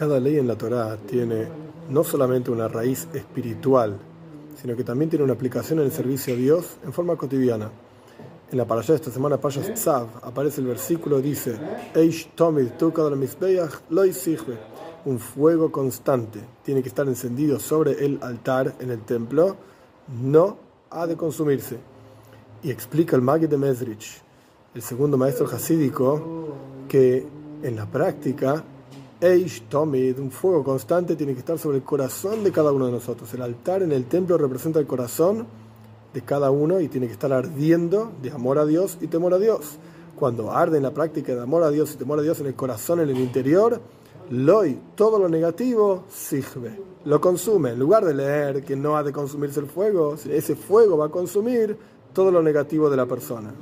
Cada ley en la Torá tiene no solamente una raíz espiritual, sino que también tiene una aplicación en el servicio a Dios en forma cotidiana. En la parasha de esta semana, Payas Tzav, aparece el versículo, dice, Eish tomid un fuego constante tiene que estar encendido sobre el altar en el templo, no ha de consumirse. Y explica el Magid de Mesrich, el segundo maestro hasídico, que en la práctica Eish Tomid, un fuego constante, tiene que estar sobre el corazón de cada uno de nosotros. El altar en el templo representa el corazón de cada uno y tiene que estar ardiendo de amor a Dios y temor a Dios. Cuando arde en la práctica de amor a Dios y temor a Dios en el corazón, en el interior, Loy, todo lo negativo, sigbe, lo consume. En lugar de leer que no ha de consumirse el fuego, ese fuego va a consumir todo lo negativo de la persona.